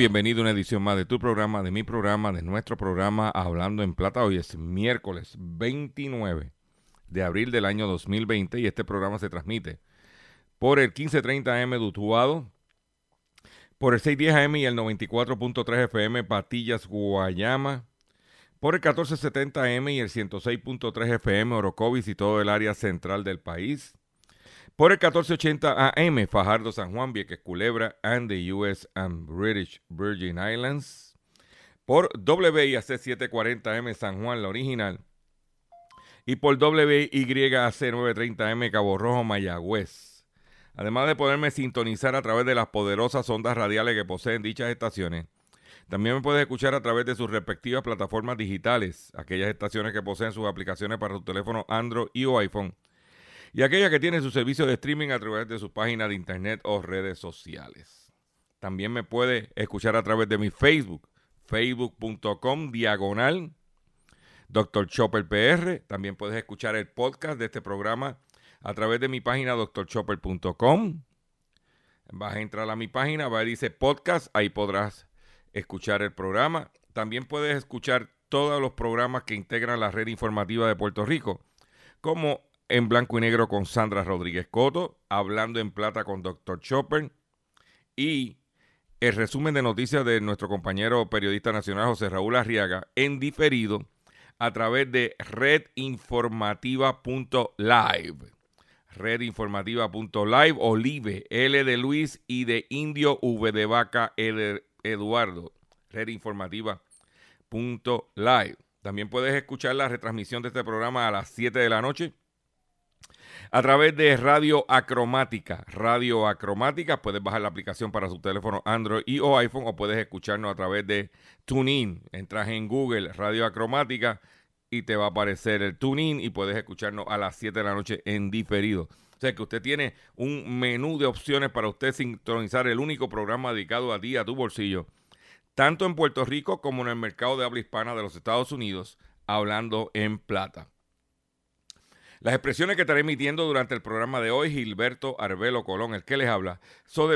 Bienvenido a una edición más de tu programa, de mi programa, de nuestro programa Hablando en Plata. Hoy es miércoles 29 de abril del año 2020 y este programa se transmite por el 1530 AM de Utuado, por el 610 AM y el 94.3 FM Patillas, Guayama, por el 1470 AM y el 106.3 FM Orocovis y todo el área central del país, por el 1480 AM Fajardo, San Juan, Vieques, Culebra and the US and British Virgin Islands, por WIAC 740M San Juan, la original, y por WYAC 930M Cabo Rojo, Mayagüez. Además de poderme sintonizar a través de las poderosas ondas radiales que poseen dichas estaciones, también me puedes escuchar a través de sus respectivas plataformas digitales, aquellas estaciones que poseen sus aplicaciones para su teléfono Android y o iPhone, y aquellas que tienen su servicio de streaming a través de sus páginas de internet o redes sociales. También me puedes escuchar a través de mi Facebook, facebook.com diagonal Dr. Chopper PR. También puedes escuchar el podcast de este programa a través de mi página drchopper.com. Vas a entrar a mi página, va a dice podcast, ahí podrás escuchar el programa. También puedes escuchar todos los programas que integran la red informativa de Puerto Rico, como en blanco y negro con Sandra Rodríguez Coto, hablando en plata con Dr. Chopper y el resumen de noticias de nuestro compañero periodista nacional José Raúl Arriaga en diferido a través de redinformativa.live. Redinformativa.live, Olive, L de Luis y de Indio, V de Vaca, E de Eduardo. Redinformativa.live. También puedes escuchar la retransmisión de este programa a las 7 de la noche a través de Radio Acromática. Radio Acromática, puedes bajar la aplicación para su teléfono Android y o iPhone o puedes escucharnos a través de TuneIn. Entras en Google Radio Acromática y te va a aparecer el TuneIn y puedes escucharnos a las 7 de la noche en diferido. O sea que usted tiene un menú de opciones para usted sintonizar el único programa dedicado a ti, a tu bolsillo, tanto en Puerto Rico como en el mercado de habla hispana de los Estados Unidos, hablando en plata. Las expresiones que estaré emitiendo durante el programa de hoy, Gilberto Arbelo Colón, el que les habla, son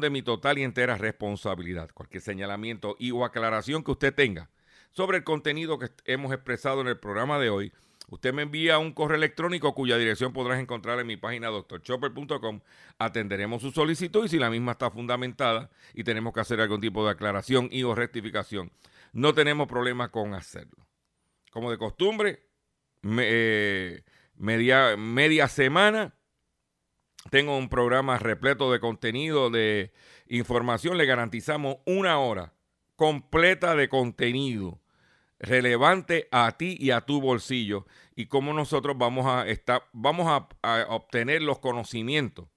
de mi, total y entera responsabilidad. Cualquier señalamiento y o aclaración que usted tenga sobre el contenido que hemos expresado en el programa de hoy, usted me envía un correo electrónico cuya dirección podrás encontrar en mi página doctorchopper.com. Atenderemos su solicitud y si la misma está fundamentada y tenemos que hacer algún tipo de aclaración y o rectificación, no tenemos problema con hacerlo. Como de costumbre, me, eh, media, media semana. Tengo un programa repleto de contenido, de información. Le garantizamos una hora completa de contenido relevante a ti y a tu bolsillo y cómo nosotros vamos a estar, vamos a, obtener los conocimientos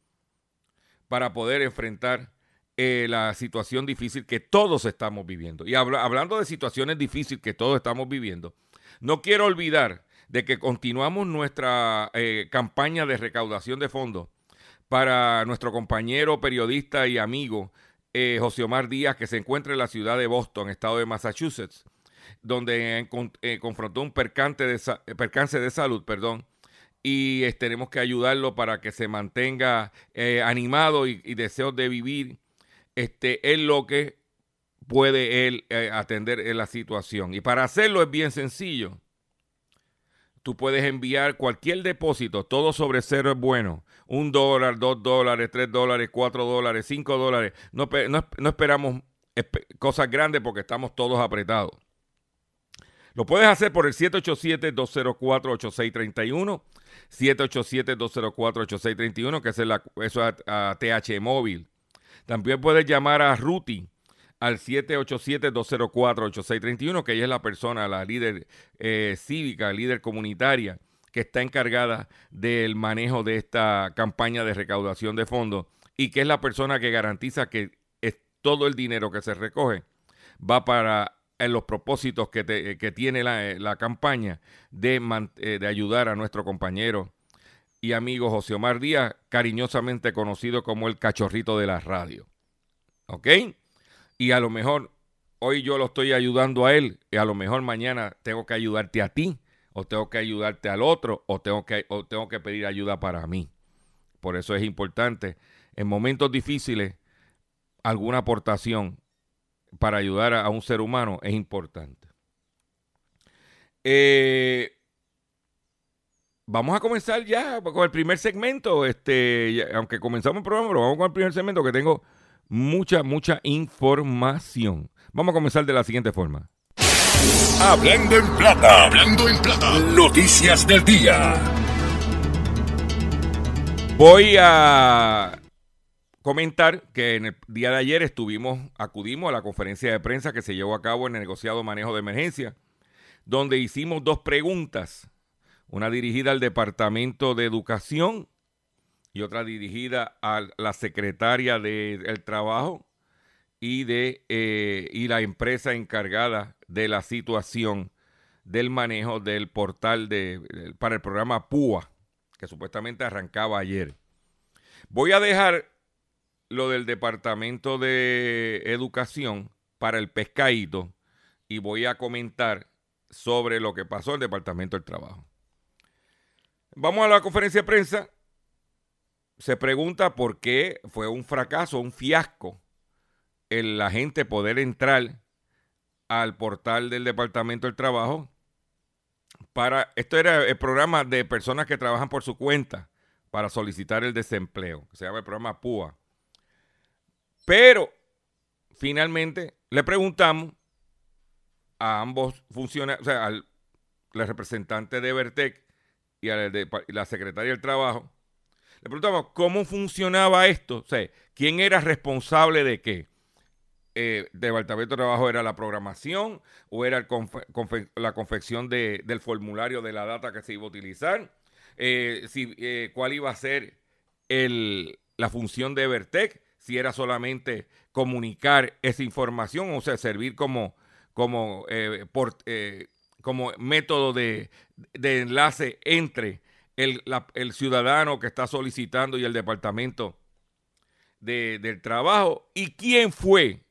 para poder enfrentar eh, la situación difícil que todos estamos viviendo. Y habla, hablando de situaciones difíciles que todos estamos viviendo, no quiero olvidar de que continuamos nuestra eh, campaña de recaudación de fondos para nuestro compañero periodista y amigo eh, José Omar Díaz, que se encuentra en la ciudad de Boston, estado de Massachusetts, donde eh, confrontó un percance de, percance de salud, perdón, y eh, tenemos que ayudarlo para que se mantenga eh, animado y, y de vivir este, en lo que puede él eh, atender en la situación. Y para hacerlo es bien sencillo tú puedes enviar cualquier depósito, todo sobre cero es bueno. Un dólar, dos dólares, tres dólares, cuatro dólares, cinco dólares. No, no, esperamos cosas grandes porque estamos todos apretados. Lo puedes hacer por el 787-204-8631. 787-204-8631, que es la, eso a, a TH Móvil. También puedes llamar a Ruti al 787-204-8631, que ella es la persona, la líder eh, cívica, líder comunitaria, que está encargada del manejo de esta campaña de recaudación de fondos y que es la persona que garantiza que es todo el dinero que se recoge va para en los propósitos que, tiene la, campaña de, eh, de ayudar a nuestro compañero y amigo José Omar Díaz, cariñosamente conocido como el cachorrito de la radio. ¿Ok? Y a lo mejor hoy yo lo estoy ayudando a él y a lo mejor mañana tengo que ayudarte a ti o tengo que ayudarte al otro o tengo que, o tengo que pedir ayuda para mí. Por eso es importante en momentos difíciles alguna aportación para ayudar a, un ser humano es importante. Eh, vamos a comenzar ya con el primer segmento. Este, aunque comenzamos el programa, pero vamos con el primer segmento que tengo mucha, mucha información. Vamos a comenzar de la siguiente forma. Hablando en plata, hablando en plata, noticias del día. Voy a comentar que en el día de ayer estuvimos, acudimos a la conferencia de prensa que se llevó a cabo en el negociado manejo de emergencia, donde hicimos dos preguntas, una dirigida al Departamento de Educación y otra dirigida a la secretaria del Trabajo y de eh, y la empresa encargada de la situación del manejo del portal de, para el programa PUA, que supuestamente arrancaba ayer. Voy a dejar lo del Departamento de Educación para el pescadito y voy a comentar sobre lo que pasó en el Departamento del Trabajo. Vamos a la conferencia de prensa. Se pregunta por qué fue un fracaso, un fiasco, el la gente poder entrar al portal del Departamento del Trabajo para esto era el programa de personas que trabajan por su cuenta para solicitar el desempleo, se llama el programa PUA. Pero finalmente le preguntamos a ambos funcionarios, o sea, al representante de Vertec y a la secretaria del Trabajo, le preguntamos cómo funcionaba esto, o sea, quién era responsable de qué. Eh, Departamento de Trabajo era la programación o era la confección del formulario de la data que se iba a utilizar, eh, si, eh, cuál iba a ser la función de Vertec si era solamente comunicar esa información, o sea, servir como, eh, como método de, enlace entre el, ciudadano que está solicitando y el departamento del trabajo. ¿Y quién fue?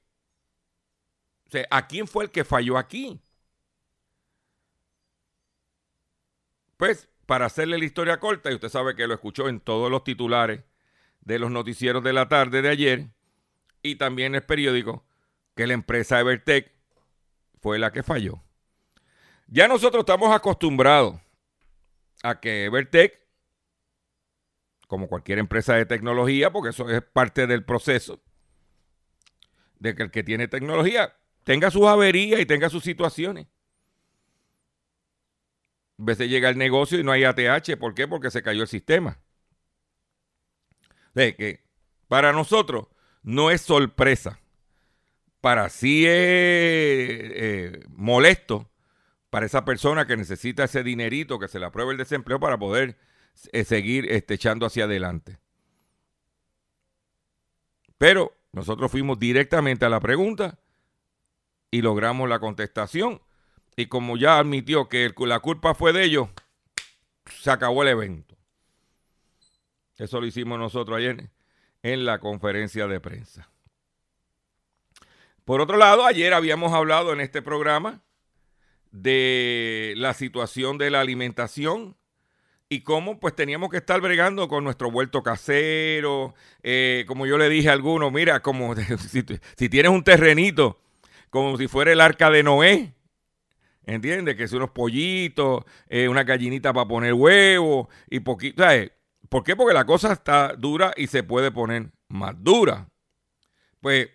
O sea, ¿a quién fue el que falló aquí? Pues, para hacerle la historia corta, y usted sabe que lo escuchó en todos los titulares de los noticieros de la tarde de ayer y también el periódico que la empresa Evertech fue la que falló. Ya nosotros estamos acostumbrados a que Evertech, como cualquier empresa de tecnología, porque eso es parte del proceso, de que el que tiene tecnología tenga sus averías y tenga sus situaciones. A veces llega el negocio y no hay ATH. ¿Por qué? Porque se cayó el sistema de que para nosotros no es sorpresa. Para sí es eh, molesto para esa persona que necesita ese dinerito, que se le apruebe el desempleo para poder eh, seguir este, echando hacia adelante. Pero nosotros fuimos directamente a la pregunta y logramos la contestación. Y como ya admitió que la culpa fue de ellos, se acabó el evento. Eso lo hicimos nosotros ayer en la conferencia de prensa. Por otro lado, ayer habíamos hablado en este programa de la situación de la alimentación y cómo pues teníamos que estar bregando con nuestro vuelto casero, eh, como yo le dije a algunos, mira, como si, tienes un terrenito, como si fuera el arca de Noé, ¿entiendes? Que son unos pollitos, eh, una gallinita para poner huevos y poquito. ¿Por qué? Porque la cosa está dura y se puede poner más dura. Pues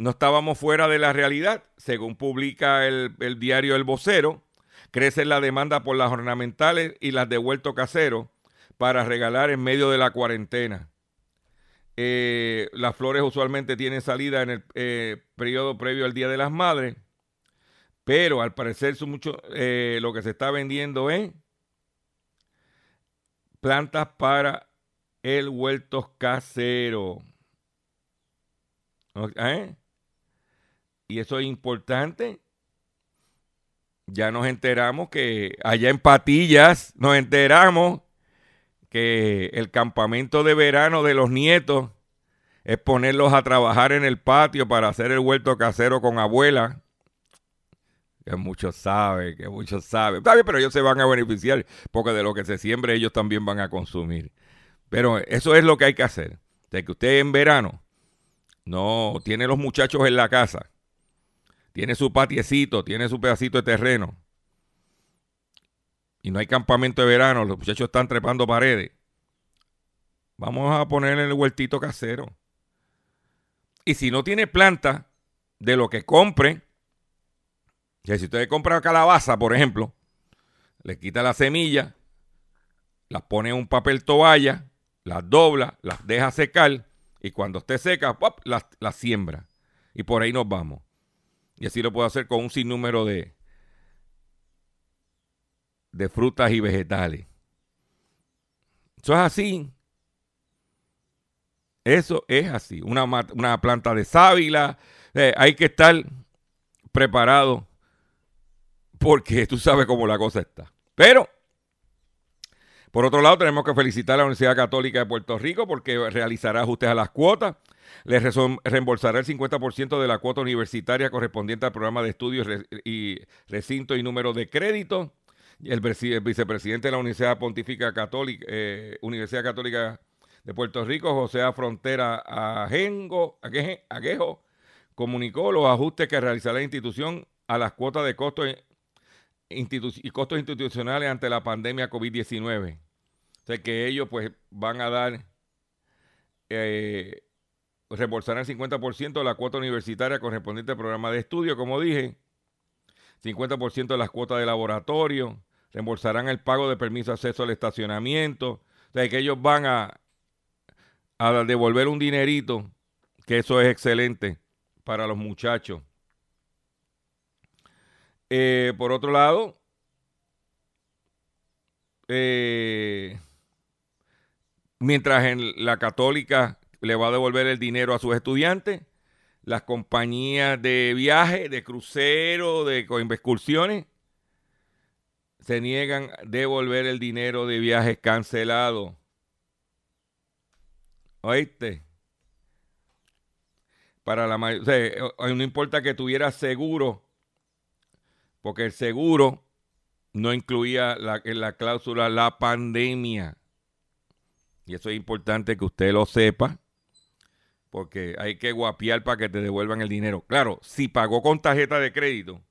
no estábamos fuera de la realidad. Según publica el, diario El Vocero, crece la demanda por las ornamentales y las de vuelto casero para regalar en medio de la cuarentena. Eh, las flores usualmente tienen salida en el eh, periodo previo al Día de las Madres, pero al parecer mucho, eh, lo que se está vendiendo es plantas para el huerto casero. Y eso es importante. Ya nos enteramos que allá en Patillas nos enteramos que el campamento de verano de los nietos es ponerlos a trabajar en el patio para hacer el huerto casero con abuela. Que muchos saben, que muchos saben. Está bien, pero ellos se van a beneficiar porque de lo que se siembre ellos también van a consumir. Pero eso es lo que hay que hacer. De que usted en verano no tiene los muchachos en la casa, tiene su patiecito, tiene su pedacito de terreno y no hay campamento de verano, los muchachos están trepando paredes. Vamos a poner el huertito casero. Y si no tiene planta de lo que compre, si usted compra calabaza, por ejemplo, le quita la semilla, las pone en un papel toalla, las dobla, las deja secar y cuando esté seca, las siembra. Y por ahí nos vamos. Y así lo puedo hacer con un sinnúmero de, de frutas y vegetales. Eso es así. Eso es así. Una, una planta de sábila. Eh, hay que estar preparado porque tú sabes cómo la cosa está. Pero, por otro lado, tenemos que felicitar a la Universidad Católica de Puerto Rico porque realizará ajustes a las cuotas. Les reembolsará el 50% de la cuota universitaria correspondiente al programa de estudios y recinto y número de crédito el, vicepresidente de la Universidad Pontífica Católica, eh, Universidad Católica de Puerto Rico, José Frontera Ajengo, Aguejo, comunicó los ajustes que realizará la institución a las cuotas de costos y costos institucionales ante la pandemia COVID-19. O sea que ellos pues van a dar, eh, reembolsarán el 50% de la cuota universitaria correspondiente al programa de estudio, como dije, 50% de las cuotas de laboratorio, reembolsarán el pago de permiso de acceso al estacionamiento. O sea, que ellos van a, a devolver un dinerito, que eso es excelente para los muchachos. Eh, por otro lado, eh, mientras en la católica le va a devolver el dinero a sus estudiantes, las compañías de viaje, de crucero, de excursiones, se niegan a devolver el dinero de viajes cancelados. ¿Oíste? Para la o sea, no importa que tuviera seguro, porque el seguro no incluía la, en la cláusula la pandemia. Y eso es importante que usted lo sepa, porque hay que guapiar para que te devuelvan el dinero. Claro, si pagó con tarjeta de crédito,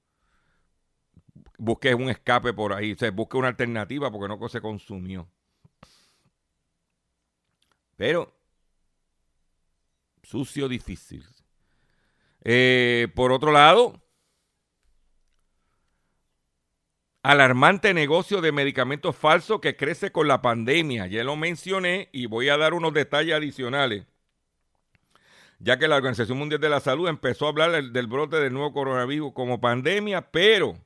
busque un escape por ahí, o sea, busque una alternativa porque no se consumió. Pero, sucio, difícil. Eh, por otro lado, alarmante negocio de medicamentos falsos que crece con la pandemia. Ya lo mencioné y voy a dar unos detalles adicionales. Ya que la Organización Mundial de la Salud empezó a hablar del brote del nuevo coronavirus como pandemia, pero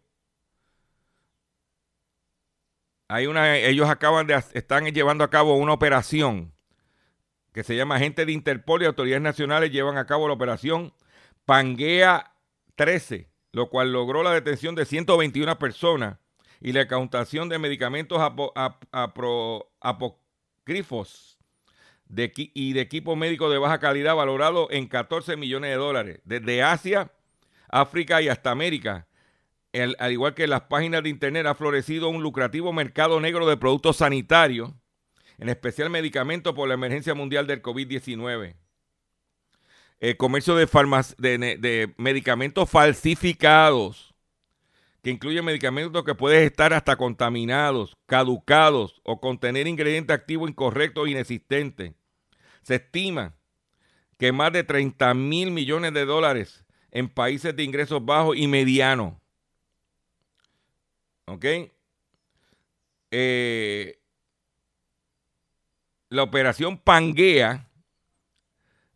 hay una, ellos acaban de, están llevando a cabo una operación que se llama Agente de Interpol y autoridades nacionales llevan a cabo la operación Pangea 13, lo cual logró la detención de 121 personas y la cautación de medicamentos apocrifos y de equipo médico de baja calidad valorado en 14 millones de dólares, desde Asia, África y hasta América al igual que las páginas de internet, ha florecido un lucrativo mercado negro de productos sanitarios, en especial medicamentos por la emergencia mundial del COVID-19. El comercio de, de, medicamentos falsificados, que incluye medicamentos que pueden estar hasta contaminados, caducados o contener ingredientes activos incorrectos o inexistentes. Se estima que más de 30 mil millones de dólares en países de ingresos bajos y medianos. ¿Ok? Eh, la operación Pangea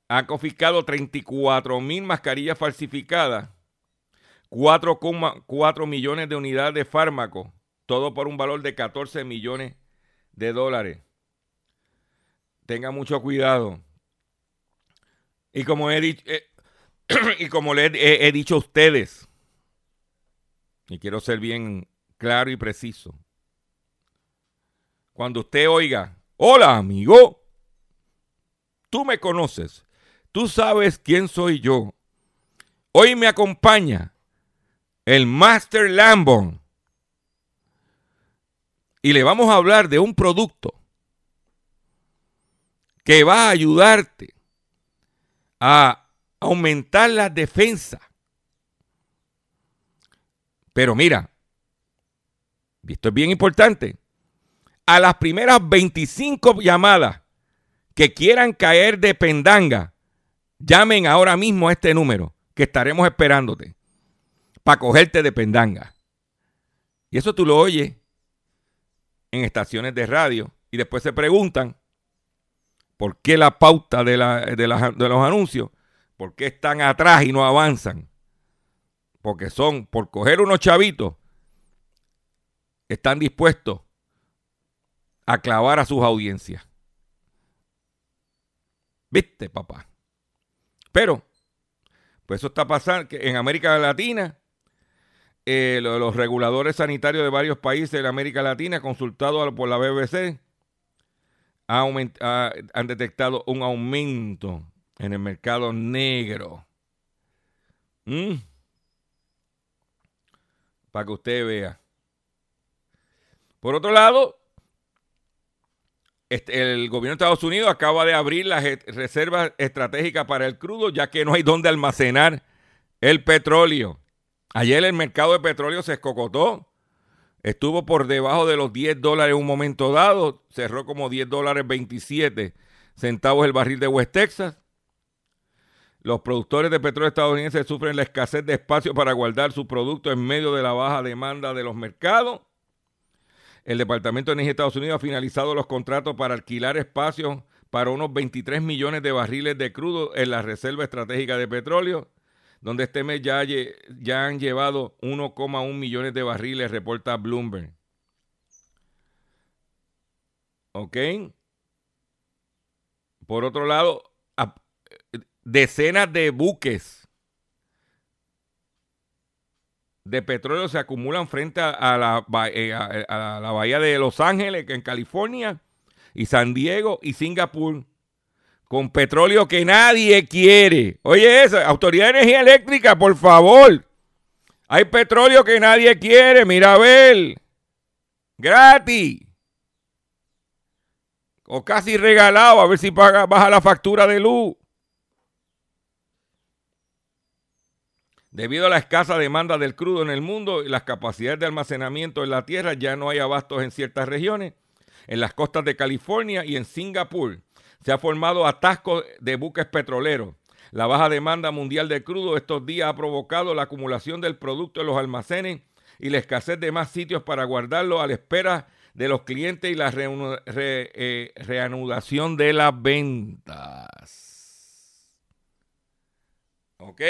ha confiscado 34 mil mascarillas falsificadas, 4,4 millones de unidades de fármacos, todo por un valor de 14 millones de dólares. Tenga mucho cuidado. Y como he dicho, eh, y como le he, he dicho a ustedes, y quiero ser bien claro y preciso, cuando usted oiga, hola amigo, tú me conoces, tú sabes quién soy yo. Hoy me acompaña el Master Lambon y le vamos a hablar de un producto que va a ayudarte a aumentar la defensa. Pero mira, esto es bien importante, a las primeras 25 llamadas que quieran caer de pendanga, llamen ahora mismo a este número que estaremos esperándote para cogerte de pendanga. Y eso tú lo oyes en estaciones de radio y después se preguntan por qué la pauta de, de los anuncios, por qué están atrás y no avanzan. Porque son, por coger unos chavitos, están dispuestos a clavar a sus audiencias. ¿Viste, papá? Pero, pues eso está pasando que en América Latina, eh, los, reguladores sanitarios de varios países de América Latina, consultados por la BBC, han detectado un aumento en el mercado negro. ¿Mm? Para que usted vea. Por otro lado, este, el gobierno de Estados Unidos acaba de abrir las reservas estratégicas para el crudo, ya que no hay dónde almacenar el petróleo. Ayer el mercado de petróleo se escocotó. Estuvo por debajo de los 10 dólares en un momento dado. Cerró como 10 dólares 27 centavos el barril de West Texas. Los productores de petróleo estadounidenses sufren la escasez de espacio para guardar sus productos en medio de la baja demanda de los mercados. El Departamento de Energía de Estados Unidos ha finalizado los contratos para alquilar espacios para unos 23 millones de barriles de crudo en la Reserva Estratégica de Petróleo, donde este mes ya, ya han llevado 1,1 millones de barriles, reporta Bloomberg. ¿Ok? Por otro lado, decenas de buques de petróleo se acumulan frente a la, eh, a, la bahía de Los Ángeles, en California, y San Diego y Singapur, con petróleo que nadie quiere. Oye, esa, Autoridad de Energía Eléctrica, por favor. Hay petróleo que nadie quiere, mira ver. Gratis. O casi regalado, a ver si baja la factura de luz. Debido a la escasa demanda del crudo en el mundo y las capacidades de almacenamiento en la tierra, ya no hay abastos en ciertas regiones. En las costas de California y en Singapur se ha formado atasco de buques petroleros. La baja demanda mundial de crudo estos días ha provocado la acumulación del producto en los almacenes y la escasez de más sitios para guardarlo a la espera de los clientes y la eh, reanudación de las ventas. ¿Ok?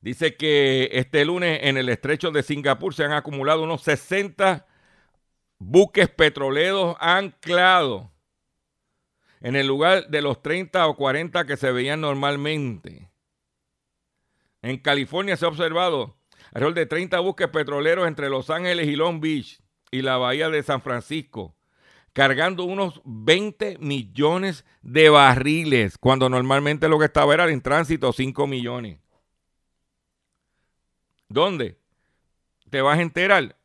Dice que este lunes en el estrecho de Singapur se han acumulado unos 60 buques petroleros anclados en el lugar de los 30 o 40 que se veían normalmente. En California se ha observado alrededor de 30 buques petroleros entre Los Ángeles y Long Beach y la bahía de San Francisco, cargando unos 20 millones de barriles, cuando normalmente lo que estaba era en tránsito 5 millones. ¿Dónde? Te vas a enterar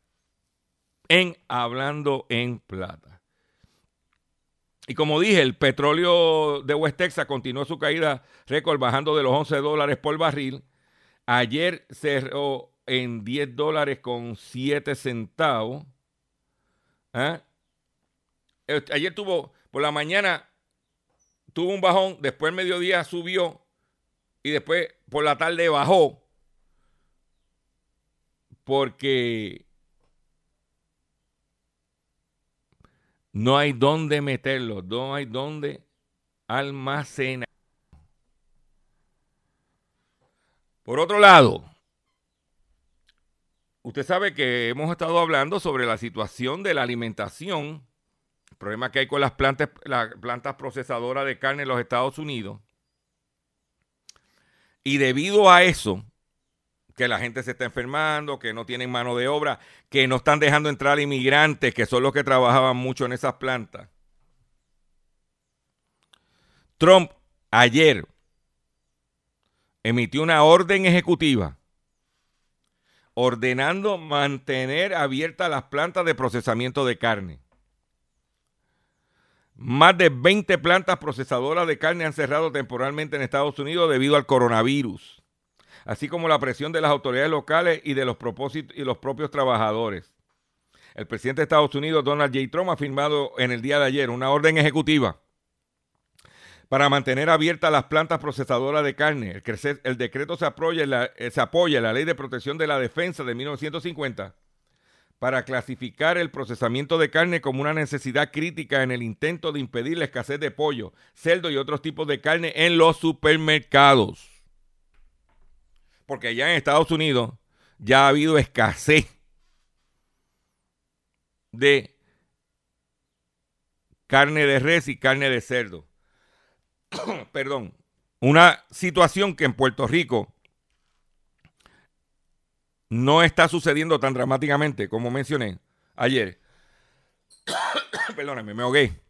en Hablando en Plata. Y como dije, el petróleo de West Texas continuó su caída récord bajando de los 11 dólares por barril. Ayer cerró en 10 dólares con 7 centavos. ¿Ah? Ayer tuvo por la mañana tuvo un bajón, después el mediodía subió y después por la tarde bajó porque no hay dónde meterlo, no hay dónde almacenar. Por otro lado, usted sabe que hemos estado hablando sobre la situación de la alimentación, el problema que hay con las plantas, las plantas procesadoras de carne en los Estados Unidos. Y debido a eso, que la gente se está enfermando, que no tienen mano de obra, que no están dejando entrar inmigrantes, que son los que trabajaban mucho en esas plantas. Trump ayer emitió una orden ejecutiva ordenando mantener abiertas las plantas de procesamiento de carne. Más de 20 plantas procesadoras de carne han cerrado temporalmente en Estados Unidos debido al coronavirus, así como la presión de las autoridades locales y de los, propósitos, y los propios trabajadores. El presidente de Estados Unidos, Donald J. Trump, ha firmado en el día de ayer una orden ejecutiva para mantener abiertas las plantas procesadoras de carne. El, decreto se apoya, la, eh, se apoya en la Ley de Protección de la Defensa de 1950 para clasificar el procesamiento de carne como una necesidad crítica en el intento de impedir la escasez de pollo, cerdo y otros tipos de carne en los supermercados. Porque allá en Estados Unidos ya ha habido escasez de carne de res y carne de cerdo. Perdón. Una situación que en Puerto Rico no está sucediendo tan dramáticamente como mencioné ayer. Perdónenme, me ahogué.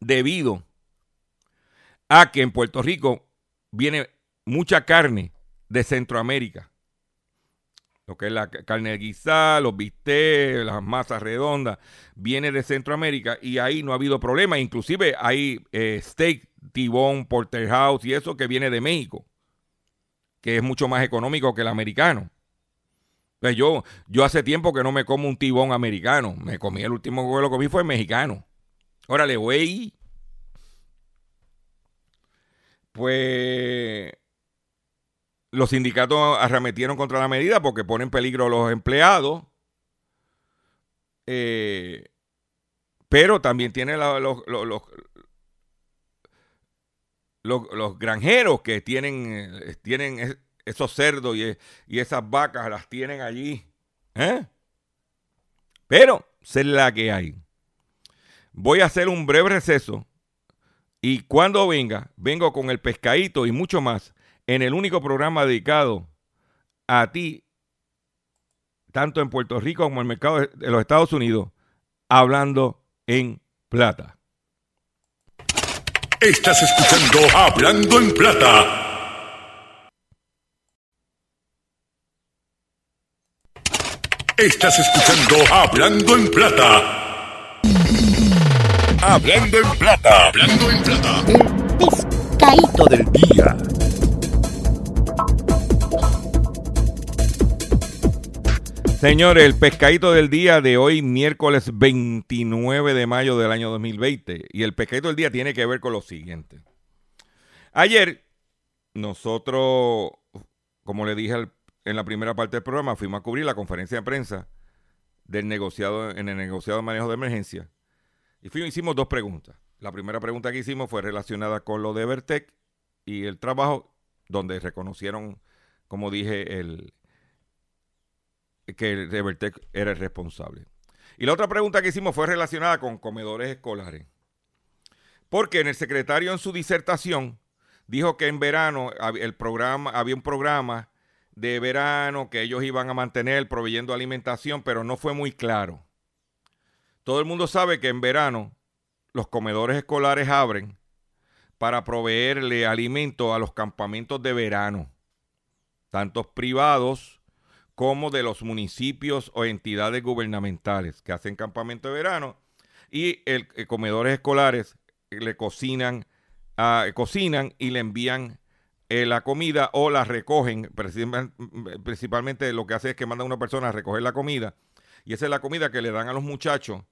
Debido a que en Puerto Rico viene mucha carne de Centroamérica. Lo que es la carne guisada, los bistecs, las masas redondas, viene de Centroamérica y ahí no ha habido problema. Inclusive hay eh, steak, tibón, porterhouse y eso que viene de México, que es mucho más económico que el americano. Pues yo, yo hace tiempo que no me como un tibón americano. Me comí el último que lo comí fue mexicano. Órale, güey. Pues los sindicatos arremetieron contra la medida porque ponen en peligro a los empleados. Eh, pero también tiene los, los, granjeros que tienen, eh, tienen esos cerdos y, esas vacas las tienen allí. ¿eh? Pero sé la que hay. Voy a hacer un breve receso y cuando venga, vengo con el pescadito y mucho más en el único programa dedicado a ti, tanto en Puerto Rico como en el mercado de los Estados Unidos, hablando en plata. Estás escuchando Hablando en Plata. Estás escuchando Hablando en Plata. Hablando en Plata. Hablando en Plata. El pescadito del día. Señores, el pescadito del día de hoy, miércoles 29 de mayo del año 2020. Y el pescadito del día tiene que ver con lo siguiente. Ayer, nosotros, como le dije en la primera parte del programa fuimos a cubrir la conferencia de prensa del negociado en el negociado de manejo de emergencia y fuimos, hicimos dos preguntas. La primera pregunta que hicimos fue relacionada con lo de Evertec y el trabajo donde reconocieron, como dije, el que Evertec era el responsable. Y la otra pregunta que hicimos fue relacionada con comedores escolares. Porque en el secretario en su disertación dijo que en verano el programa, había un programa de verano que ellos iban a mantener proveyendo alimentación, pero no fue muy claro. Todo el mundo sabe que en verano los comedores escolares abren para proveerle alimento a los campamentos de verano, tanto privados como de los municipios o entidades gubernamentales que hacen campamento de verano y el, eh, comedores escolares le cocinan, ah, cocinan y le envían eh, la comida o la recogen, principalmente lo que hace es que manda una persona a recoger la comida y esa es la comida que le dan a los muchachos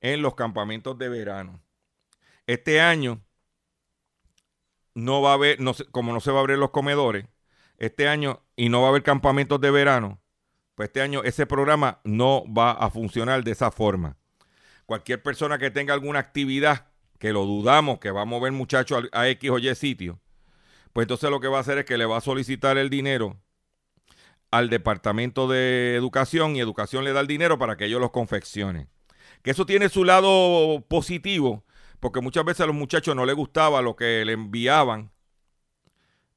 en los campamentos de verano. Este año no va a haber, como no se va a abrir los comedores este año y no va a haber campamentos de verano, pues este año ese programa no va a funcionar de esa forma. Cualquier persona que tenga alguna actividad, que lo dudamos, que va a mover muchachos a, X o Y sitio, pues entonces lo que va a hacer es que le va a solicitar el dinero al Departamento de Educación y Educación le da el dinero para que ellos los confeccionen. Que eso tiene su lado positivo, porque muchas veces a los muchachos no les gustaba lo que le enviaban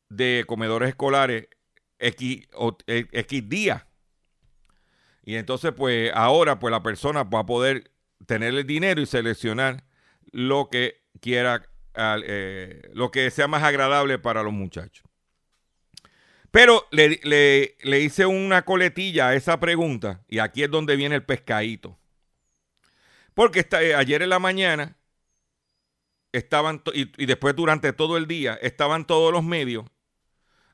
de comedores escolares X, o, X días. Y entonces, pues ahora, pues la persona va a poder tener el dinero y seleccionar lo que quiera, eh, lo que sea más agradable para los muchachos. Pero le, le, hice una coletilla a esa pregunta y aquí es donde viene el pescadito. Porque está, eh, ayer en la mañana estaban, y, después durante todo el día, estaban todos los medios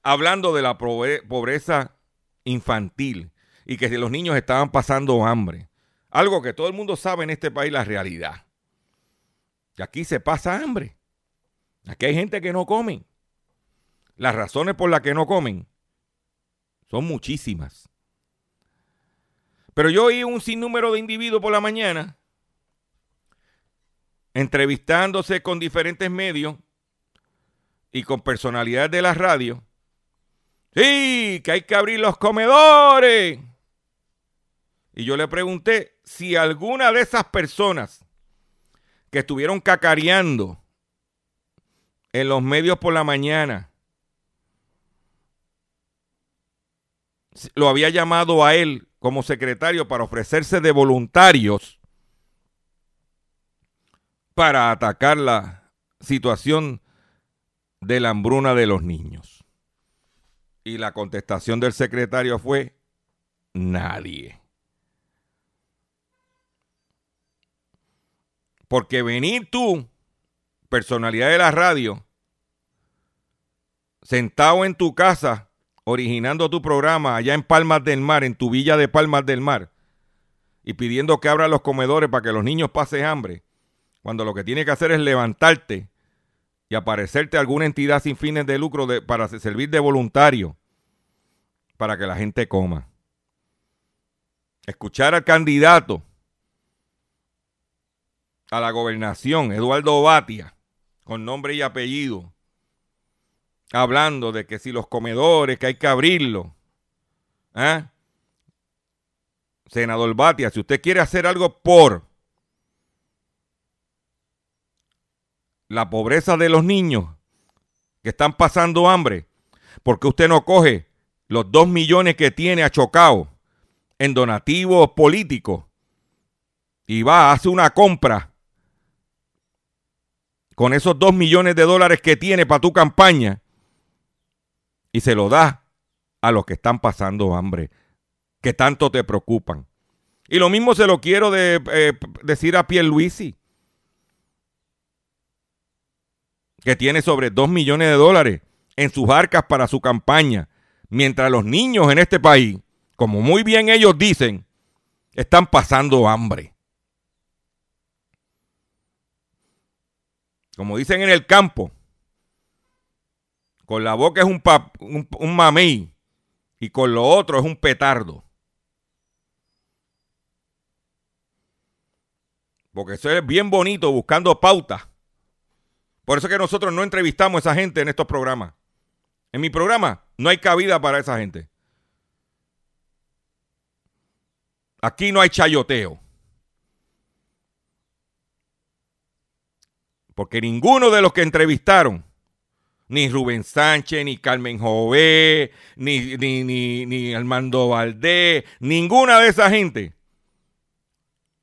hablando de la pobreza infantil y que los niños estaban pasando hambre. Algo que todo el mundo sabe en este país, la realidad. Que aquí se pasa hambre. Aquí hay gente que no come. Las razones por las que no comen son muchísimas. Pero yo oí un sinnúmero de individuos por la mañana entrevistándose con diferentes medios y con personalidades de la radio. Sí, que hay que abrir los comedores. Y yo le pregunté si alguna de esas personas que estuvieron cacareando en los medios por la mañana lo había llamado a él como secretario para ofrecerse de voluntarios para atacar la situación de la hambruna de los niños. Y la contestación del secretario fue nadie. Porque venir tú, personalidad de la radio, sentado en tu casa, originando tu programa allá en Palmas del Mar, en tu villa de Palmas del Mar, y pidiendo que abra los comedores para que los niños pasen hambre, cuando lo que tiene que hacer es levantarte y aparecerte a alguna entidad sin fines de lucro para servir de voluntario para que la gente coma. Escuchar al candidato a la gobernación, Eduardo Batia, con nombre y apellido, hablando de que si los comedores, que hay que abrirlos. ¿eh? Senador Batia, si usted quiere hacer algo por la pobreza de los niños que están pasando hambre, porque usted no coge los dos millones que tiene achocado en donativos políticos y va, hace una compra con esos dos millones de dólares que tiene para tu campaña y se lo da a los que están pasando hambre, que tanto te preocupan. Y lo mismo se lo quiero eh, decir a Pierluisi, que tiene sobre 2 millones de dólares en sus arcas para su campaña, mientras los niños en este país, como muy bien ellos dicen, están pasando hambre. Como dicen en el campo, con la boca es un, un, mamey y con lo otro es un petardo. Porque eso es bien bonito buscando pautas. Por eso es que nosotros no entrevistamos a esa gente en estos programas. En mi programa no hay cabida para esa gente. Aquí no hay chayoteo. Porque ninguno de los que entrevistaron ni Rubén Sánchez, ni Carmen Jové, ni, ni, ni, ni Armando Valdés, ninguna de esa gente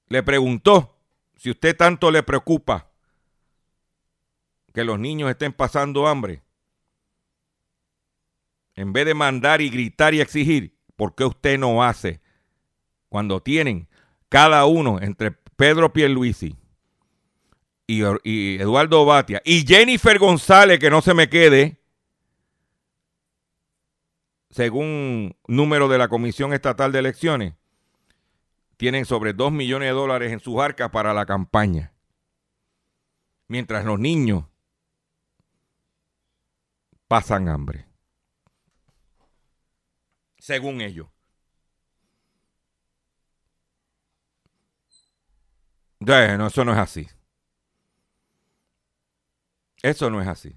le preguntó si usted tanto le preocupa que los niños estén pasando hambre. En vez de mandar y gritar y exigir, ¿por qué usted no hace cuando tienen cada uno entre Pedro Pierluisi, y, Eduardo Batia y Jennifer González, que no se me quede, según número de la Comisión Estatal de Elecciones, tienen sobre 2 millones de dólares en sus arcas para la campaña. Mientras los niños pasan hambre. Según ellos. Bueno, eso no es así. Eso no es así.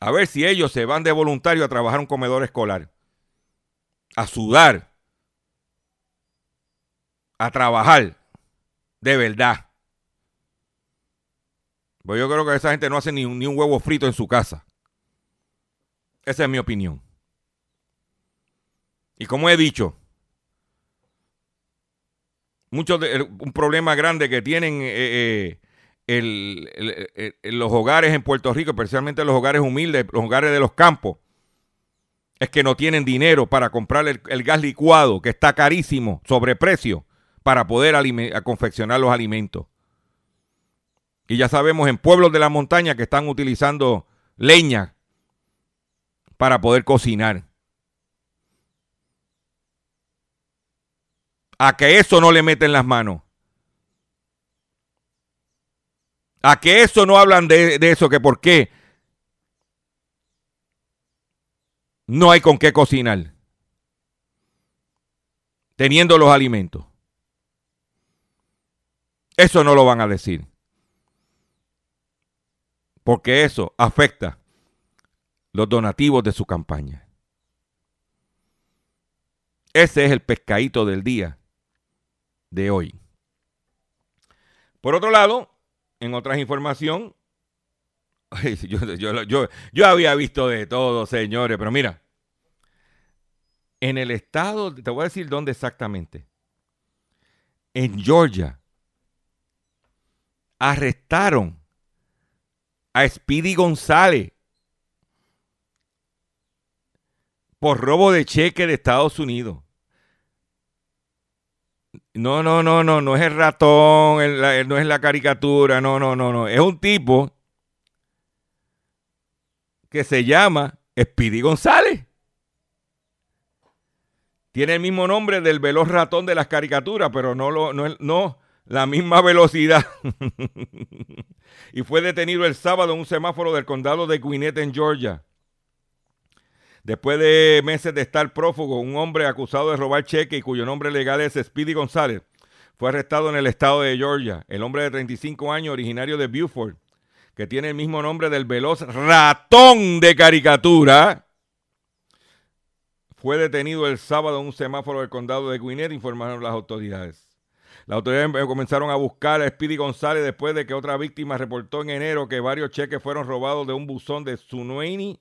A ver si ellos se van de voluntario a trabajar un comedor escolar. A sudar. A trabajar. De verdad. Pues yo creo que esa gente no hace ni un, huevo frito en su casa. Esa es mi opinión. Y como he dicho, muchos de, un problema grande que tienen eh, eh, los hogares en Puerto Rico, especialmente los hogares humildes, los hogares de los campos, es que no tienen dinero para comprar el, gas licuado, que está carísimo, sobreprecio, para poder confeccionar los alimentos. Y ya sabemos en pueblos de la montaña que están utilizando leña para poder cocinar. A que eso no le meten las manos. A que eso no hablan de, eso, que por qué no hay con qué cocinar. Teniendo los alimentos. Eso no lo van a decir. Porque eso afecta los donativos de su campaña. Ese es el pescadito del día de hoy. Por otro lado, en otras información, yo, yo, había visto de todo, señores, pero mira, en el estado, te voy a decir dónde exactamente, en Georgia, arrestaron a Speedy González por robo de cheque de Estados Unidos. No, no, no, no, no es el ratón, no es la caricatura, no, no, no, no. Es un tipo que se llama Speedy González. Tiene el mismo nombre del veloz ratón de las caricaturas, pero no, lo, no, no la misma velocidad. y fue detenido el sábado en un semáforo del condado de Gwinnett en Georgia. Después de meses de estar prófugo, un hombre acusado de robar cheque y cuyo nombre legal es Speedy González fue arrestado en el estado de Georgia. El hombre de 35 años, originario de Beaufort, que tiene el mismo nombre del veloz ratón de caricatura, fue detenido el sábado en un semáforo del condado de Gwinnett, informaron las autoridades. Las autoridades comenzaron a buscar a Speedy González después de que otra víctima reportó en enero que varios cheques fueron robados de un buzón de Sunueni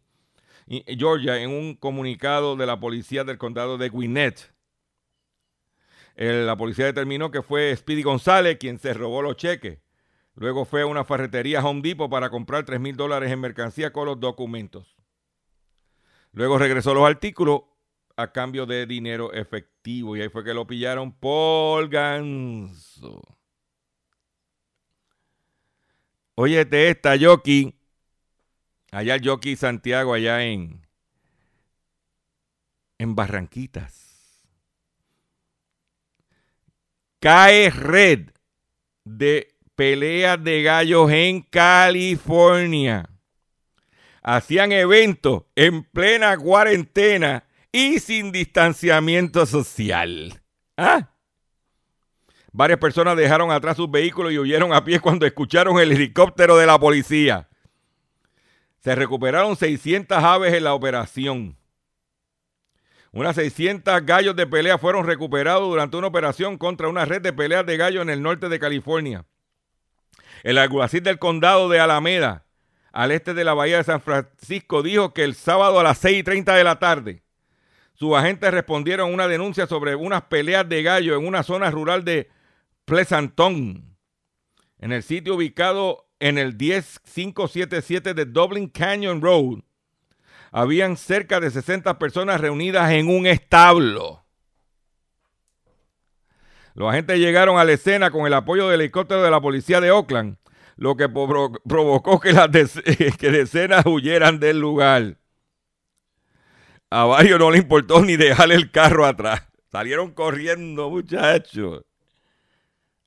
Georgia, en un comunicado de la policía del condado de Gwinnett. la policía determinó que fue Speedy González quien se robó los cheques. Luego fue a una ferretería Home Depot para comprar 3 mil dólares en mercancía con los documentos. Luego regresó los artículos a cambio de dinero efectivo y ahí fue que lo pillaron por ganso. Óyete esta, Jockey. Allá el Jockey Santiago, allá en, en Barranquitas. Cae red de peleas de gallos en California. Hacían eventos en plena cuarentena y sin distanciamiento social. ¿Ah? Varias personas dejaron atrás sus vehículos y huyeron a pie cuando escucharon el helicóptero de la policía. Se recuperaron 600 aves en la operación. Unas 600 gallos de pelea fueron recuperados durante una operación contra una red de peleas de gallos en el norte de California. El alguacil del condado de Alameda, al este de la bahía de San Francisco, dijo que el sábado a las 6 y 30 de la tarde, sus agentes respondieron a una denuncia sobre unas peleas de gallos en una zona rural de Pleasanton, en el sitio ubicado en el 10577 de Dublin Canyon Road, habían cerca de 60 personas reunidas en un establo. Los agentes llegaron a la escena con el apoyo del helicóptero de la policía de Oakland, lo que provocó que, las que decenas huyeran del lugar. A varios no le importó ni dejar el carro atrás. Salieron corriendo, muchachos.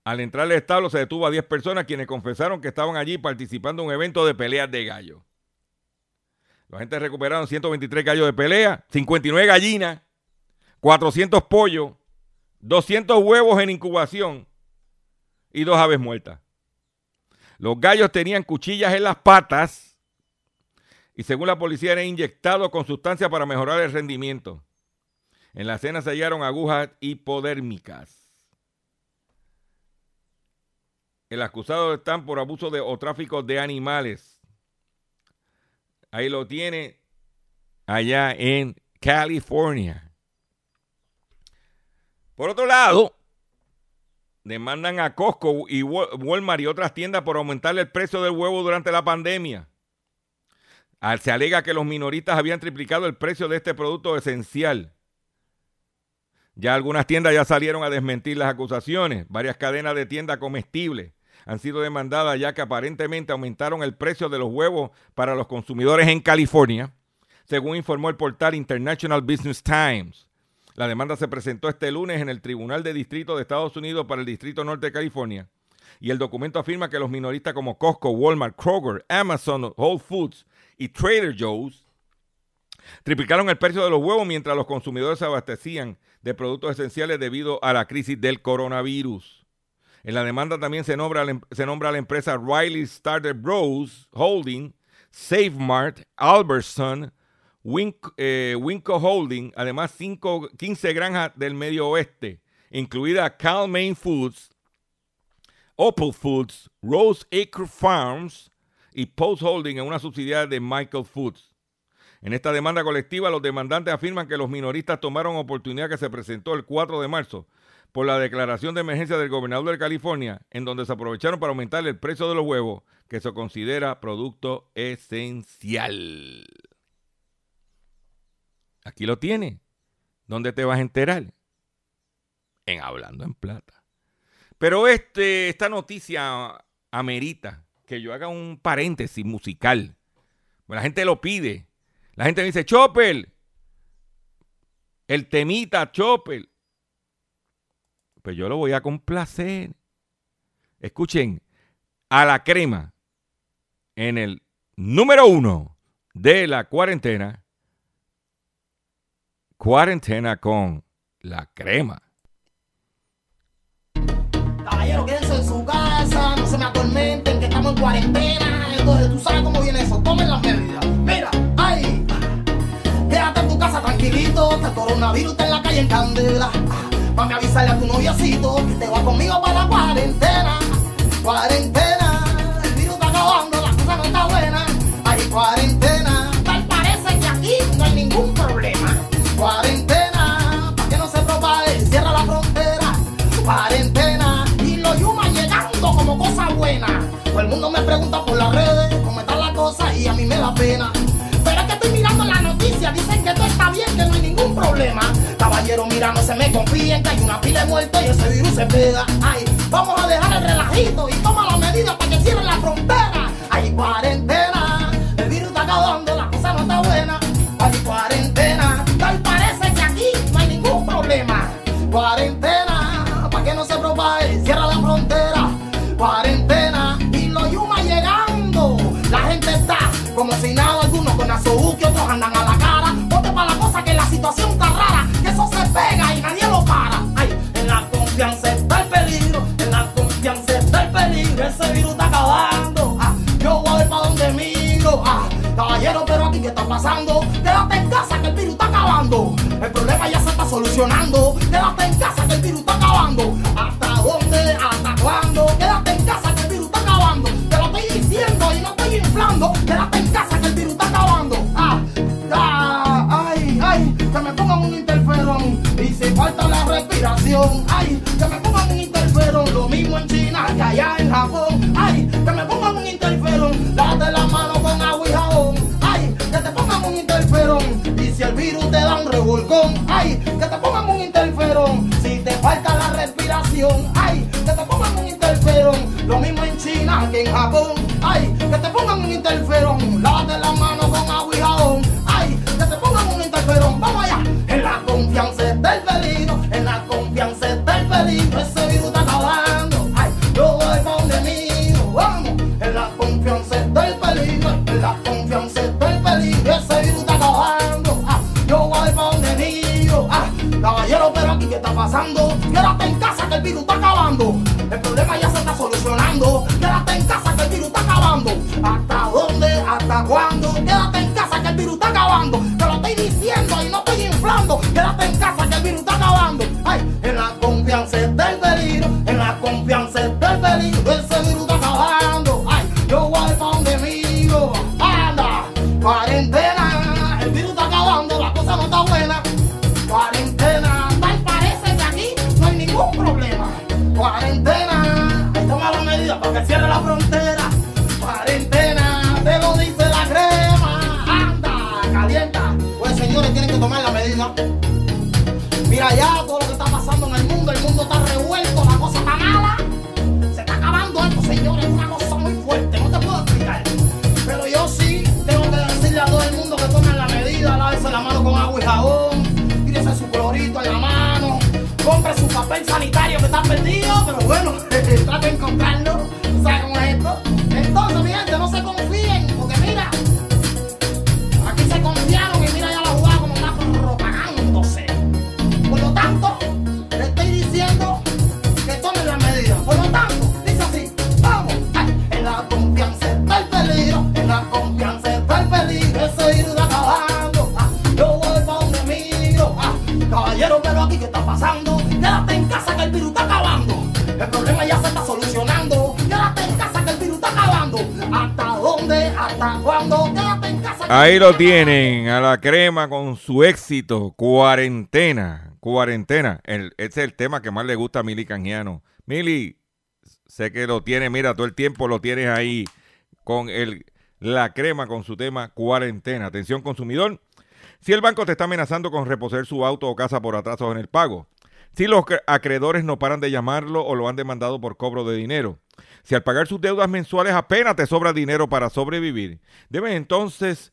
Al entrar al establo se detuvo a 10 personas quienes confesaron que estaban allí participando en un evento de peleas de gallo. La gente recuperaron 123 gallos de pelea, 59 gallinas, 400 pollos, 200 huevos en incubación y dos aves muertas. Los gallos tenían cuchillas en las patas y según la policía eran inyectados con sustancias para mejorar el rendimiento. En la escena se hallaron agujas hipodérmicas. El acusado están por abuso de, o tráfico de animales. Ahí lo tiene allá en California. Por otro lado, demandan a Costco y Walmart y otras tiendas por aumentarle el precio del huevo durante la pandemia. Se alega que los minoristas habían triplicado el precio de este producto esencial. Ya algunas tiendas ya salieron a desmentir las acusaciones. Varias cadenas de tiendas comestibles han sido demandadas ya que aparentemente aumentaron el precio de los huevos para los consumidores en California, según informó el portal International Business Times. La demanda se presentó este lunes en el Tribunal de Distrito de Estados Unidos para el Distrito Norte de California. Y el documento afirma que los minoristas como Costco, Walmart, Kroger, Amazon, Whole Foods y Trader Joe's triplicaron el precio de los huevos mientras los consumidores se abastecían de productos esenciales debido a la crisis del coronavirus. En la demanda también se nombra, em, se nombra a la empresa Riley Starter Bros Holding, SafeMart, Albertson, eh, Winco Holding, además 15 granjas del medio oeste, incluida Calmain Foods, Opal Foods, Rose Acre Farms y Post Holding en una subsidiaria de Michael Foods. En esta demanda colectiva, los demandantes afirman que los minoristas tomaron oportunidad que se presentó el 4 de marzo por la declaración de emergencia del gobernador de California, en donde se aprovecharon para aumentar el precio de los huevos, que se considera producto esencial. Aquí lo tiene. ¿Dónde te vas a enterar? En Hablando en Plata. Pero este, esta noticia amerita que yo haga un paréntesis musical. la gente lo pide. La gente me dice, Chopper, el temita Chopper. Pues yo lo voy a complacer. Escuchen, a la crema en el número uno de la cuarentena Cuarentena con la crema. Caballero, quédense en su casa, no se me atormenten, que estamos en cuarentena. Entonces tú sabes cómo viene eso, tomen las medidas. Mira, ay, quédate en tu casa tranquilito, este coronavirus está en la calle en candela. A avisarle a tu noviocito que te va conmigo para la cuarentena. Cuarentena, el virus está acabando, la cosa no está buena. Hay cuarentena, tal parece que aquí no hay ningún problema. Cuarentena, para que no se propague, cierra la frontera. Cuarentena, y los yumas llegando como cosa buena. Todo el mundo me pregunta por las redes cómo está la cosa y a mí me da pena. Pero es que estoy mirando la noticia, dicen que todo está bien, que no hay ningún problema. Caballero, mira, no se me confíen que hay una pila de muertos y ese virus se pega. Ay, vamos a dejar el relajito y toma las medidas para que cierren la frontera. Hay cuarentena, el virus está acabando, la cosa no está buena. Hay cuarentena, tal parece que aquí no hay ningún problema. Cuarentena, para que no se propague, cierra la frontera. Cuarentena, y los yumas llegando. La gente está como si nada, algunos con azuki, otros andan a la cara. Ponte para la cosa que la situación está rara, que pega y nadie lo para. Ay, en la confianza está el peligro, en la confianza está el peligro. Ese virus está acabando. Ah, yo voy a ver para dónde miro. Ah, caballero, pero aquí qué está pasando? Quédate en casa que el virus está acabando. El problema ya se está solucionando. Quédate en casa Anda, cuarentena. El virus está acabando. La cosa no está buena. Cuarentena. Tal parece que aquí no hay ningún problema. Cuarentena. Ahí toma la medida para que cierre la frontera. Pero bueno, trate Ahí lo tienen, a la crema con su éxito, cuarentena, cuarentena. Ese es el tema que más le gusta a Mili Canjiano. Mili, sé que lo tiene, mira, todo el tiempo lo tienes ahí con el, la crema con su tema cuarentena. Atención consumidor, si el banco te está amenazando con reposer su auto o casa por atrasos en el pago, si los cre- acreedores no paran de llamarlo o lo han demandado por cobro de dinero, si al pagar sus deudas mensuales apenas te sobra dinero para sobrevivir, debes entonces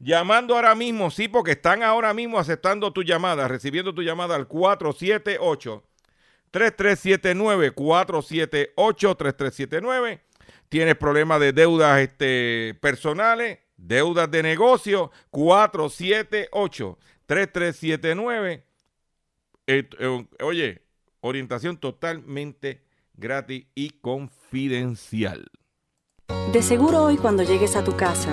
Llamando ahora mismo, sí, porque están ahora mismo aceptando tu llamada, recibiendo tu llamada al 478 3379 478 3379 Tienes problemas de deudas este, personales, deudas de negocio, 478-3379. Eh, eh, oye, orientación totalmente gratis y confidencial. De seguro hoy cuando llegues a tu casa,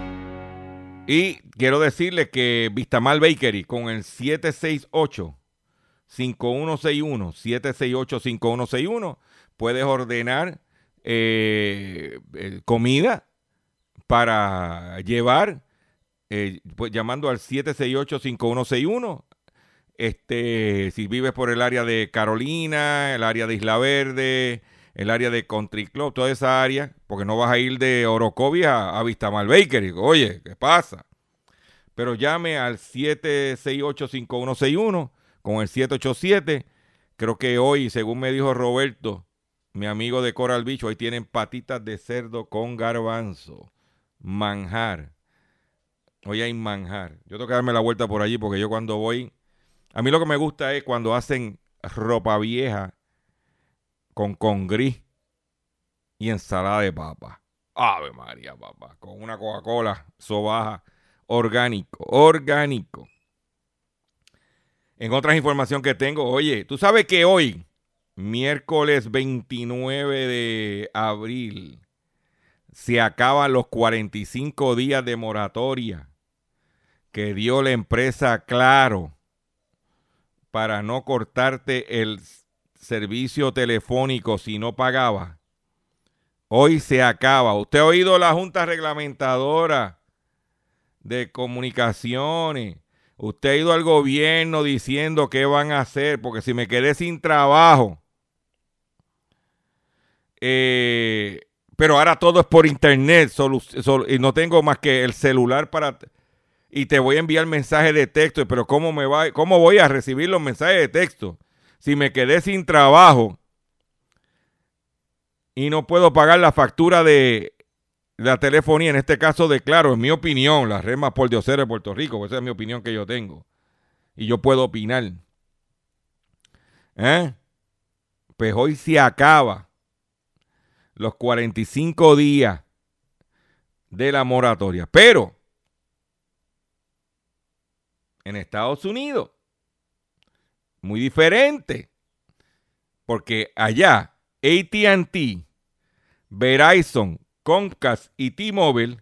Y quiero decirles que Vistamal Bakery con el 768 5161 768 5161 puedes ordenar eh, eh, comida para llevar eh, pues, llamando al 768 5161 este si vives por el área de Carolina, el área de Isla Verde, el área de Country Club, toda esa área, porque no vas a ir de Orocovia a, Vistamal Bakery. Oye, ¿qué pasa? Pero llame al 768-5161 con el 787. Creo que hoy, según me dijo Roberto, mi amigo de Coral Beach, hoy tienen patitas de cerdo con garbanzo. Manjar. Hoy hay manjar. Yo tengo que darme la vuelta por allí porque yo cuando voy... A mí lo que me gusta es cuando hacen ropa vieja con con gris y ensalada de papa. Ave María, papá. Con una Coca-Cola sobaja orgánico, orgánico. En otras información que tengo, oye, tú sabes que hoy, miércoles 29 de abril, se acaban los 45 días de moratoria que dio la empresa Claro para no cortarte el servicio telefónico si no pagaba. Hoy se acaba. Usted ha oído la Junta Reglamentadora de comunicaciones. Usted ha ido al gobierno diciendo qué van a hacer, porque si me quedé sin trabajo, eh, pero ahora todo es por internet y no tengo más que el celular para y te voy a enviar mensajes de texto, pero cómo me va, cómo voy a recibir los mensajes de texto si me quedé sin trabajo y no puedo pagar la factura de la telefonía, en este caso de Claro, en mi opinión, la red más por de Puerto Rico, esa es mi opinión que yo tengo. Y yo puedo opinar. ¿Eh? Pues hoy se acaba los 45 días de la moratoria. Pero en Estados Unidos, muy diferente, porque allá ATT, Verizon, Comcast y T-Mobile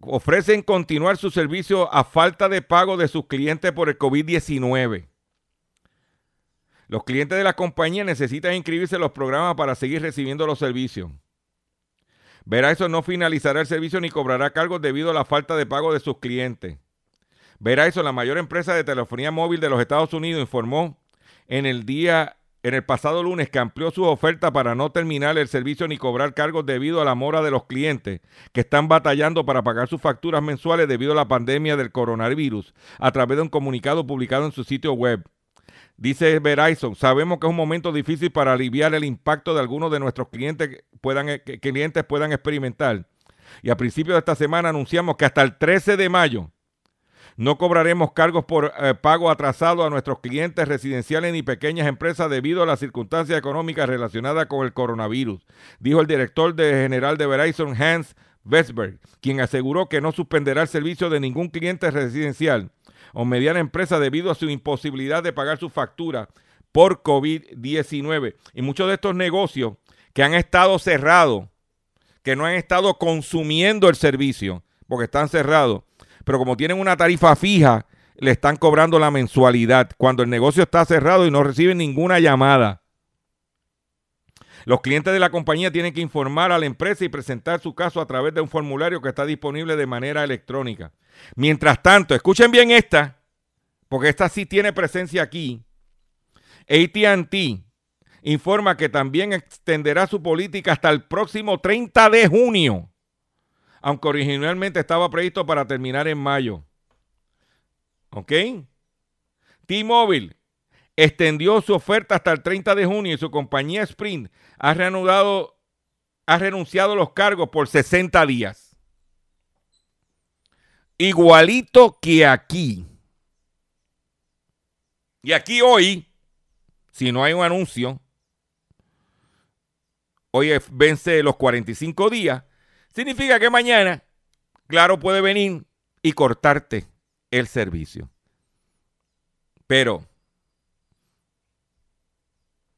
ofrecen continuar su servicio a falta de pago de sus clientes por el COVID-19. Los clientes de la compañía necesitan inscribirse en los programas para seguir recibiendo los servicios. Verizon no finalizará el servicio ni cobrará cargos debido a la falta de pago de sus clientes. Verizon, la mayor empresa de telefonía móvil de los Estados Unidos, informó en el día en el pasado lunes que amplió su oferta para no terminar el servicio ni cobrar cargos debido a la mora de los clientes que están batallando para pagar sus facturas mensuales debido a la pandemia del coronavirus a través de un comunicado publicado en su sitio web. Dice Verizon, sabemos que es un momento difícil para aliviar el impacto de algunos de nuestros clientes puedan, clientes puedan experimentar. Y a principios de esta semana anunciamos que hasta el 13 de mayo no cobraremos cargos por eh, pago atrasado a nuestros clientes residenciales ni pequeñas empresas debido a las circunstancias económicas relacionadas con el coronavirus, dijo el director general de Verizon, Hans Vesberg, quien aseguró que no suspenderá el servicio de ningún cliente residencial o mediana empresa debido a su imposibilidad de pagar su factura por COVID-19. Y muchos de estos negocios que han estado cerrados, que no han estado consumiendo el servicio, porque están cerrados, pero como tienen una tarifa fija, le están cobrando la mensualidad cuando el negocio está cerrado y no reciben ninguna llamada. Los clientes de la compañía tienen que informar a la empresa y presentar su caso a través de un formulario que está disponible de manera electrónica. Mientras tanto, escuchen bien esta, porque esta sí tiene presencia aquí. ATT informa que también extenderá su política hasta el próximo 30 de junio aunque originalmente estaba previsto para terminar en mayo. ¿Ok? T-Mobile extendió su oferta hasta el 30 de junio y su compañía Sprint ha reanudado, ha renunciado a los cargos por 60 días. Igualito que aquí. Y aquí hoy, si no hay un anuncio, hoy vence los 45 días, Significa que mañana, claro, puede venir y cortarte el servicio. Pero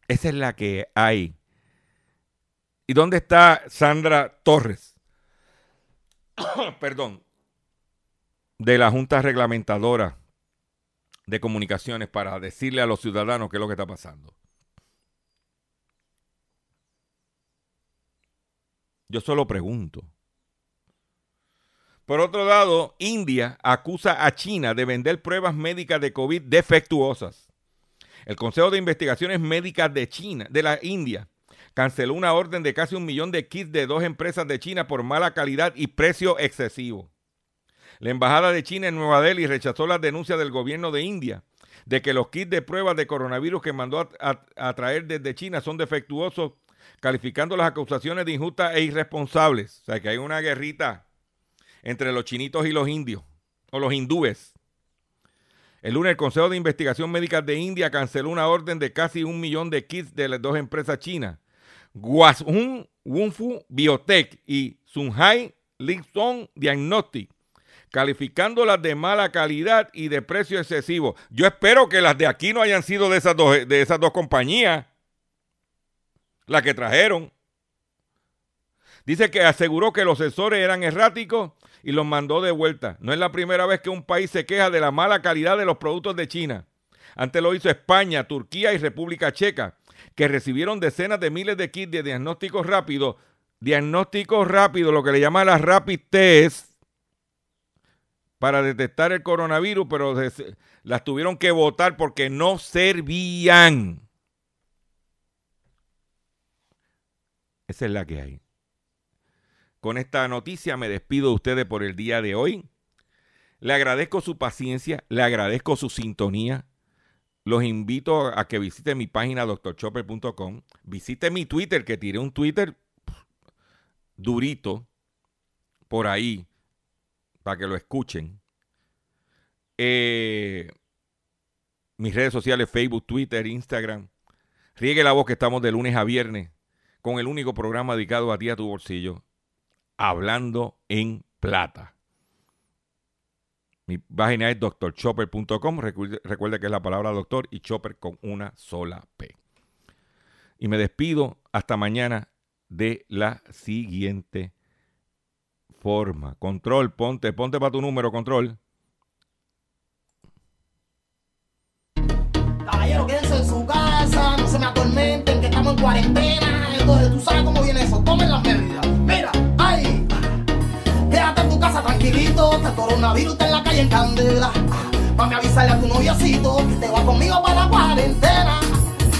esa es la que hay. ¿Y dónde está Sandra Torres? Perdón. De la Junta Reglamentadora de Comunicaciones para decirle a los ciudadanos qué es lo que está pasando. Yo solo pregunto. Por otro lado, India acusa a China de vender pruebas médicas de COVID defectuosas. El Consejo de Investigaciones Médicas de China, de la India, canceló una orden de casi un millón de kits de dos empresas de China por mala calidad y precio excesivo. La Embajada de China en Nueva Delhi rechazó las denuncias del gobierno de India de que los kits de pruebas de coronavirus que mandó a, traer desde China son defectuosos calificando las acusaciones de injustas e irresponsables. O sea, que hay una guerrita entre los chinitos y los indios, o los hindúes. El lunes el Consejo de Investigación Médica de India canceló una orden de casi un millón de kits de las dos empresas chinas, Guashun Wunfu Biotech y Sunhai Lingsong Diagnostic, calificándolas de mala calidad y de precio excesivo. Yo espero que las de aquí no hayan sido de esas dos, de esas dos compañías la que trajeron. Dice que aseguró que los sensores eran erráticos y los mandó de vuelta. No es la primera vez que un país se queja de la mala calidad de los productos de China. Antes lo hizo España, Turquía y República Checa, que recibieron decenas de miles de kits de diagnósticos rápidos. Diagnósticos rápidos, lo que le llaman las rapid test, para detectar el coronavirus, pero las tuvieron que votar porque no servían. Esa es la que hay. Con esta noticia me despido de ustedes por el día de hoy. Le agradezco su paciencia, le agradezco su sintonía. Los invito a que visiten mi página doctorchopper.com. Visite mi Twitter, que tiré un Twitter durito por ahí para que lo escuchen. Eh, mis redes sociales, Facebook, Twitter, Instagram. Riegue la voz que estamos de lunes a viernes con el único programa dedicado a ti, a tu bolsillo, hablando en plata. Mi página es drchopper.com. Recuerde, recuerde que es la palabra doctor y chopper con una sola P. Y me despido hasta mañana de la siguiente forma. Control, ponte, ponte para tu número, control. Caballero, quédense en su casa, no se me atormenten, en cuarentena. Entonces, tú sabes cómo viene eso, tomen las medidas. Mira, ay, quédate en tu casa tranquilito, que el coronavirus está en la calle en candela. Mami, avisarle a tu noviocito que te va conmigo para la cuarentena.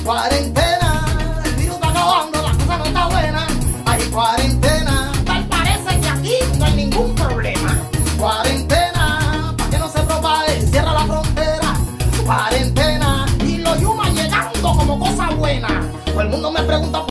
Cuarentena, el virus está acabando, la cosa no está buena. Hay cuarentena, tal parece que aquí no hay ningún problema. Cuarentena, para que no se propague, cierra la frontera. Cuarentena, y los yumas llegando como cosa buena. Todo el mundo me pregunta